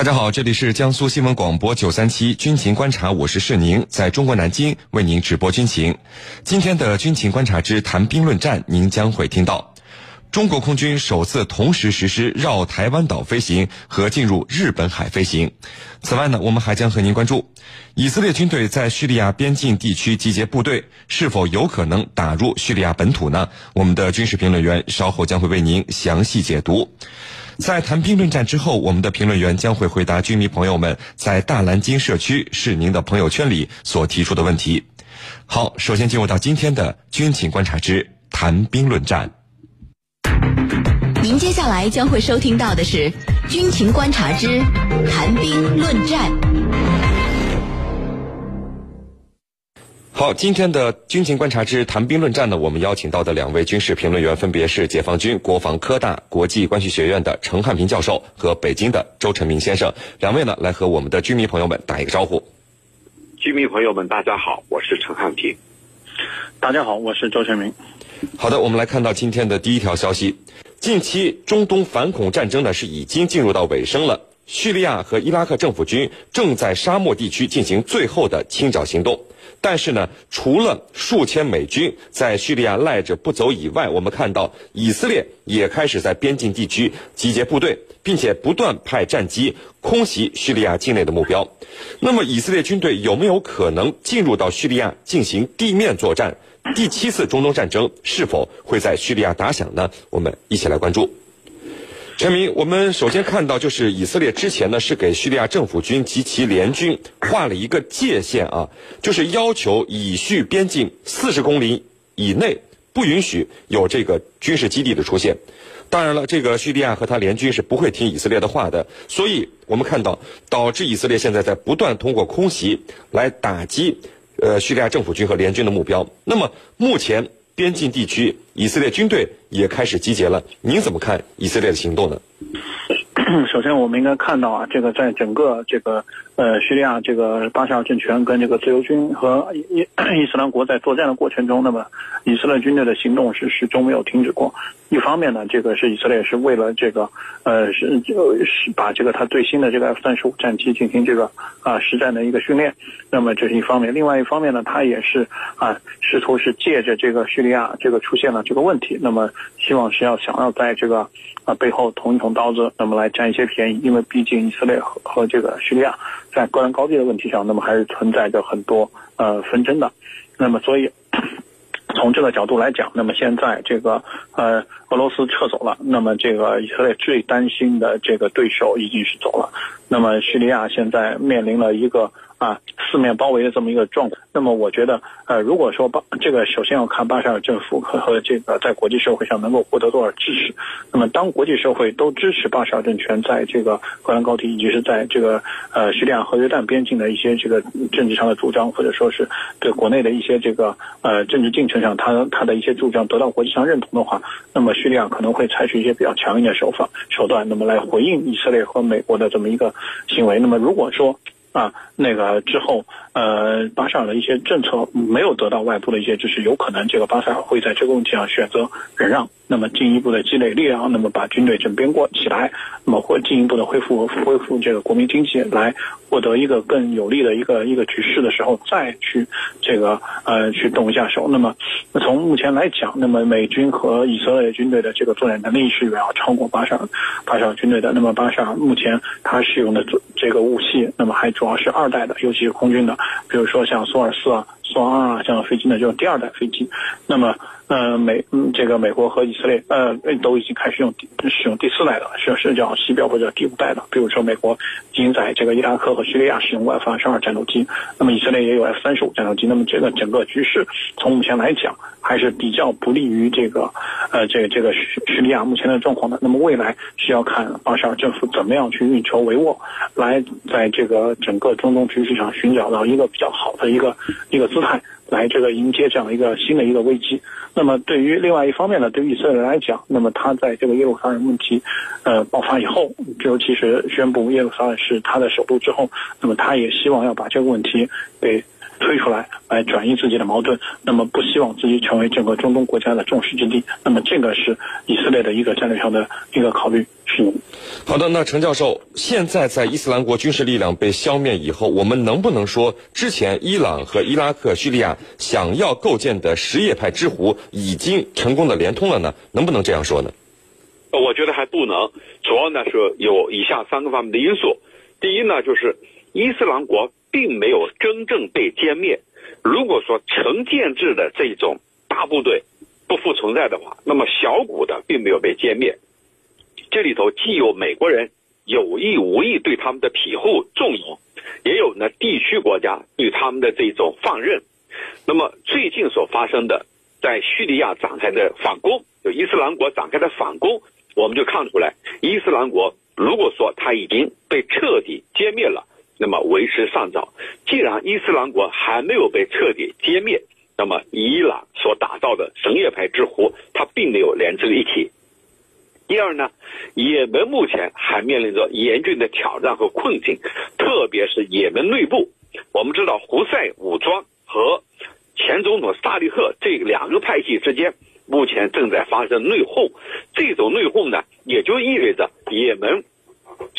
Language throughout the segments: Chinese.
大家好，这里是江苏新闻广播九三七军情观察，我是世宁，在中国南京为您直播军情。今天的军情观察之谈兵论战，您将会听到中国空军首次同时实施绕台湾岛飞行和进入日本海飞行。此外呢，我们还将和您关注以色列军队在叙利亚边境地区集结部队，是否有可能打入叙利亚本土呢？我们的军事评论员稍后将会为您详细解读。在谈兵论战之后，我们的评论员将会回答居民朋友们在大蓝鲸社区是您的朋友圈里所提出的问题。好，首先进入到今天的军情观察之谈兵论战。您接下来将会收听到的是军情观察之谈兵论战。好，今天的军情观察之谈兵论战呢，我们邀请到的两位军事评论员分别是解放军国防科大国际关系学院的陈汉平教授和北京的周成明先生。两位呢，来和我们的军迷朋友们打一个招呼。军迷朋友们，大家好，我是陈汉平。大家好，我是周成明。好的，我们来看到今天的第一条消息。近期中东反恐战争呢是已经进入到尾声了，叙利亚和伊拉克政府军正在沙漠地区进行最后的清剿行动。但是呢，除了数千美军在叙利亚赖着不走以外，我们看到以色列也开始在边境地区集结部队，并且不断派战机空袭叙利亚境内的目标。那么，以色列军队有没有可能进入到叙利亚进行地面作战？第七次中东战争是否会在叙利亚打响呢？我们一起来关注。陈明，我们首先看到，就是以色列之前呢是给叙利亚政府军及其联军画了一个界限啊，就是要求以叙边境四十公里以内不允许有这个军事基地的出现。当然了，这个叙利亚和他联军是不会听以色列的话的，所以我们看到，导致以色列现在在不断通过空袭来打击呃叙利亚政府军和联军的目标。那么目前。边境地区，以色列军队也开始集结了。您怎么看以色列的行动呢？首先，我们应该看到啊，这个在整个这个呃叙利亚这个巴沙尔政权跟这个自由军和伊 伊斯兰国在作战的过程中，那么以色列军队的行动是始终没有停止过。一方面呢，这个是以色列是为了这个呃是就是把这个他最新的这个 F 三十五战机进行这个啊实战的一个训练。那么这是一方面，另外一方面呢，他也是啊试图是借着这个叙利亚这个出现了这个问题，那么希望是要想要在这个啊背后捅一捅刀子，那么来占一些便宜。因为毕竟以色列和和这个叙利亚在高原高地的问题上，那么还是存在着很多呃纷争的。那么所以。从这个角度来讲，那么现在这个呃俄罗斯撤走了，那么这个以色列最担心的这个对手已经是走了，那么叙利亚现在面临了一个。啊，四面包围的这么一个状况。那么，我觉得，呃，如果说巴这个，首先要看巴沙尔政府和和这个在国际社会上能够获得多少支持。那么，当国际社会都支持巴沙尔政权在这个格兰高地以及是在这个呃叙利亚和约旦边境的一些这个政治上的主张，或者说是对国内的一些这个呃政治进程上，他他的一些主张得到国际上认同的话，那么叙利亚可能会采取一些比较强硬的手法手段，那么来回应以色列和美国的这么一个行为。那么，如果说啊，那个之后，呃，巴沙尔的一些政策没有得到外部的一些支持，有可能这个巴沙尔会在这个问题上选择忍让。那么进一步的积累力量，那么把军队整编过起来，那么会进一步的恢复恢复这个国民经济，来获得一个更有利的一个一个局势的时候，再去这个呃去动一下手。那么从目前来讲，那么美军和以色列军队的这个作战能力是远要超过巴沙尔巴沙尔军队的。那么巴沙尔目前他使用的这个武器，那么还主要是二代的，尤其是空军的，比如说像索尔斯啊、双二啊这样的飞机呢，就是第二代飞机。那么呃，美，这个美国和以色列呃都已经开始用使用第四代的，是是叫西标或者第五代的。比如说，美国已经在这个伊拉克和叙利亚使用过 F 二十二战斗机，那么以色列也有 F 三十五战斗机。那么这个整个局势从目前来讲还是比较不利于这个呃这个这个叙叙利亚目前的状况的。那么未来需要看巴沙尔政府怎么样去运筹帷幄，来在这个整个中东局势上寻找到一个比较好的一个一个姿态。来这个迎接这样一个新的一个危机。那么对于另外一方面呢，对于以色列来讲，那么他在这个耶路撒冷问题，呃爆发以后，尤其是宣布耶路撒冷是他的首都之后，那么他也希望要把这个问题给推出来，来转移自己的矛盾，那么不希望自己成为整个中东国家的众矢之的。那么这个是以色列的一个战略上的一个考虑。是。好的，那陈教授，现在在伊斯兰国军事力量被消灭以后，我们能不能说，之前伊朗和伊拉克、叙利亚想要构建的什叶派之湖已经成功的连通了呢？能不能这样说呢？我觉得还不能，主要呢是有以下三个方面的因素。第一呢，就是伊斯兰国并没有真正被歼灭。如果说成建制的这种大部队不复存在的话，那么小股的并没有被歼灭。这里头既有美国人有意无意对他们的庇护纵容，也有呢地区国家对他们的这种放任。那么最近所发生的在叙利亚展开的反攻，就伊斯兰国展开的反攻。我们就看出来，伊斯兰国如果说它已经被彻底歼灭了，那么为时尚早。既然伊斯兰国还没有被彻底歼灭，那么伊朗所打造的什叶派之湖，它并没有连成一体。第二呢，也门目前还面临着严峻的挑战和困境，特别是也门内部。我们知道，胡塞武装和前总统萨利赫这两个派系之间。目前正在发生内讧，这种内讧呢，也就意味着也门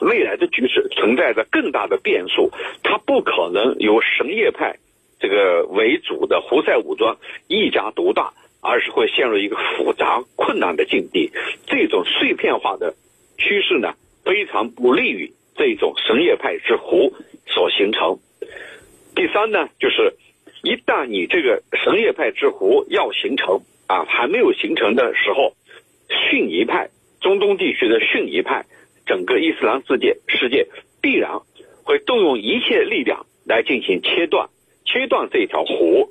未来的局势存在着更大的变数。它不可能由什叶派这个为主的胡塞武装一家独大，而是会陷入一个复杂困难的境地。这种碎片化的趋势呢，非常不利于这种什叶派之湖所形成。第三呢，就是一旦你这个什叶派之湖要形成。啊，还没有形成的时候，逊尼派中东地区的逊尼派，整个伊斯兰世界世界必然会动用一切力量来进行切断，切断这条湖。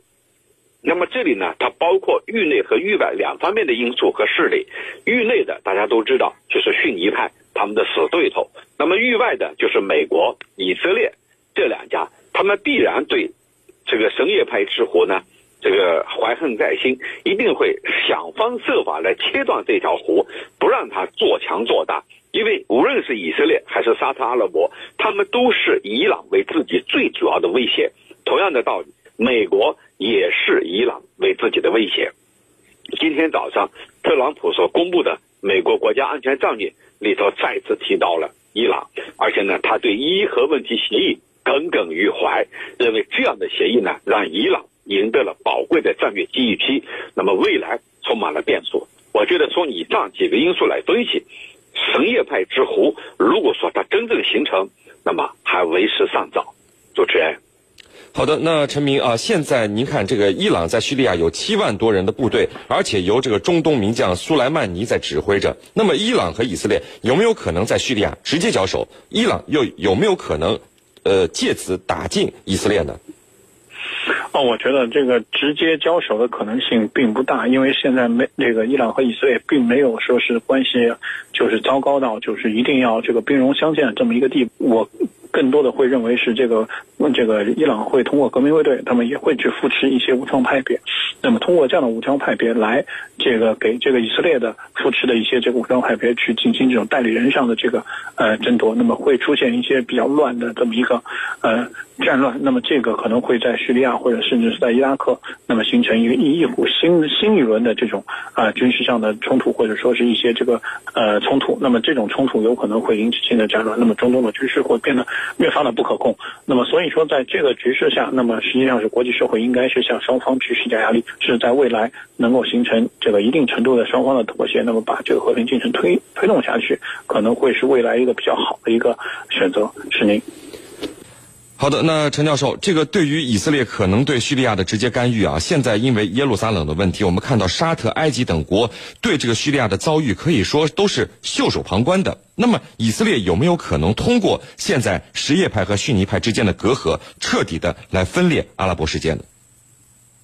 那么这里呢，它包括域内和域外两方面的因素和势力。域内的大家都知道，就是逊尼派他们的死对头；那么域外的，就是美国、以色列这两家，他们必然对这个什叶派之湖呢。这个怀恨在心，一定会想方设法来切断这条湖，不让它做强做大。因为无论是以色列还是沙特阿拉伯，他们都是伊朗为自己最主要的威胁。同样的道理，美国也是伊朗为自己的威胁。今天早上，特朗普所公布的美国国家安全战略里头再次提到了伊朗，而且呢，他对伊核问题协议耿耿于怀，认为这样的协议呢，让伊朗。赢得了宝贵的战略机遇期，那么未来充满了变数。我觉得从以上几个因素来分析，什叶派之湖，如果说它真正形成，那么还为时尚早。主持人，好的，那陈明啊，现在您看这个伊朗在叙利亚有七万多人的部队，而且由这个中东名将苏莱曼尼在指挥着。那么伊朗和以色列有没有可能在叙利亚直接交手？伊朗又有没有可能，呃，借此打进以色列呢？哦，我觉得这个直接交手的可能性并不大，因为现在没这个伊朗和以色列并没有说是关系就是糟糕到就是一定要这个兵戎相见这么一个地步。我更多的会认为是这个这个伊朗会通过革命卫队，他们也会去扶持一些武装派别，那么通过这样的武装派别来这个给这个以色列的扶持的一些这个武装派别去进行这种代理人上的这个呃争夺，那么会出现一些比较乱的这么一个呃。战乱，那么这个可能会在叙利亚或者甚至是在伊拉克，那么形成一个一一股新新一轮的这种啊军事上的冲突，或者说是一些这个呃冲突。那么这种冲突有可能会引起新的战乱，那么中东的局势会变得越发的不可控。那么所以说，在这个局势下，那么实际上是国际社会应该是向双方去施加压力，是在未来能够形成这个一定程度的双方的妥协，那么把这个和平进程推推动下去，可能会是未来一个比较好的一个选择。是您。好的，那陈教授，这个对于以色列可能对叙利亚的直接干预啊，现在因为耶路撒冷的问题，我们看到沙特、埃及等国对这个叙利亚的遭遇可以说都是袖手旁观的。那么，以色列有没有可能通过现在什叶派和逊尼派之间的隔阂，彻底的来分裂阿拉伯世界呢？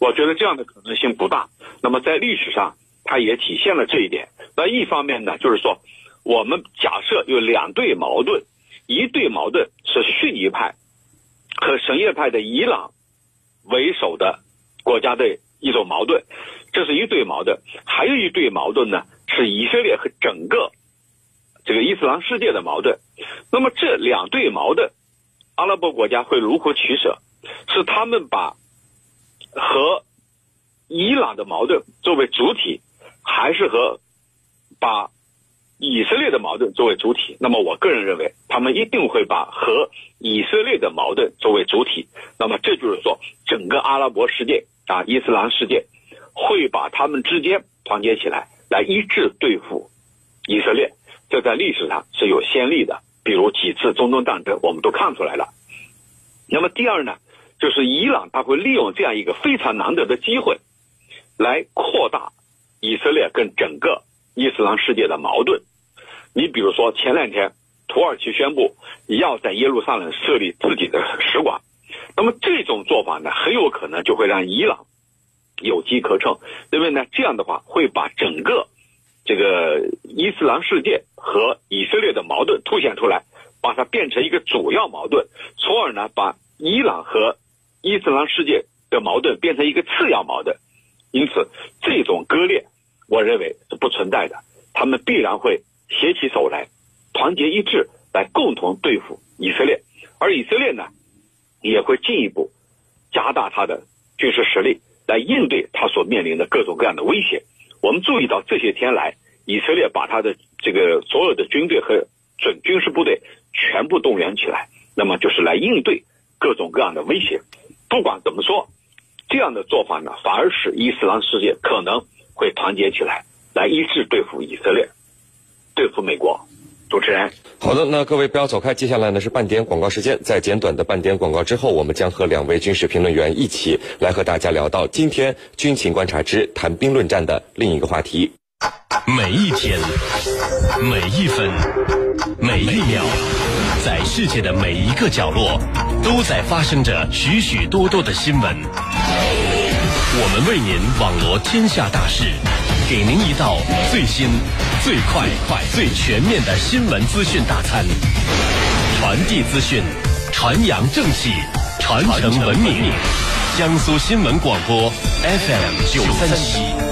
我觉得这样的可能性不大。那么在历史上，它也体现了这一点。那一方面呢，就是说，我们假设有两对矛盾，一对矛盾是逊尼派。和什叶派的伊朗为首的国家的一种矛盾，这是一对矛盾；还有一对矛盾呢，是以色列和整个这个伊斯兰世界的矛盾。那么这两对矛盾，阿拉伯国家会如何取舍？是他们把和伊朗的矛盾作为主体，还是和把以色列的矛盾作为主体？那么我个人认为，他们一定会把和以色列的矛盾作为主体。那么这就是说，整个阿拉伯世界啊，伊斯兰世界会把他们之间团结起来，来一致对付以色列。这在历史上是有先例的，比如几次中东战争，我们都看出来了。那么第二呢，就是伊朗他会利用这样一个非常难得的机会，来扩大以色列跟整个伊斯兰世界的矛盾。你比如说前两天，土耳其宣布要在耶路撒冷设立自己的使馆，那么这种做法呢，很有可能就会让伊朗有机可乘，因为呢，这样的话会把整个这个伊斯兰世界和以色列的矛盾凸显出来。把它变成一个主要矛盾，从而呢，把伊朗和伊斯兰世界的矛盾变成一个次要矛盾。因此，这种割裂，我认为是不存在的。他们必然会携起手来，团结一致，来共同对付以色列。而以色列呢，也会进一步加大他的军事实力，来应对他所面临的各种各样的威胁。我们注意到这些天来，以色列把他的这个所有的军队和准军事部队。全部动员起来，那么就是来应对各种各样的威胁。不管怎么说，这样的做法呢，反而使伊斯兰世界可能会团结起来，来一致对付以色列，对付美国。主持人，好的，那各位不要走开，接下来呢是半点广告时间。在简短的半点广告之后，我们将和两位军事评论员一起来和大家聊到今天军情观察之谈兵论战的另一个话题。每一天，每一分，每一秒。在世界的每一个角落，都在发生着许许多多的新闻。我们为您网罗天下大事，给您一道最新、最快、快、最全面的新闻资讯大餐。传递资讯，传扬正气，传承文明。江苏新闻广播 FM 九三七。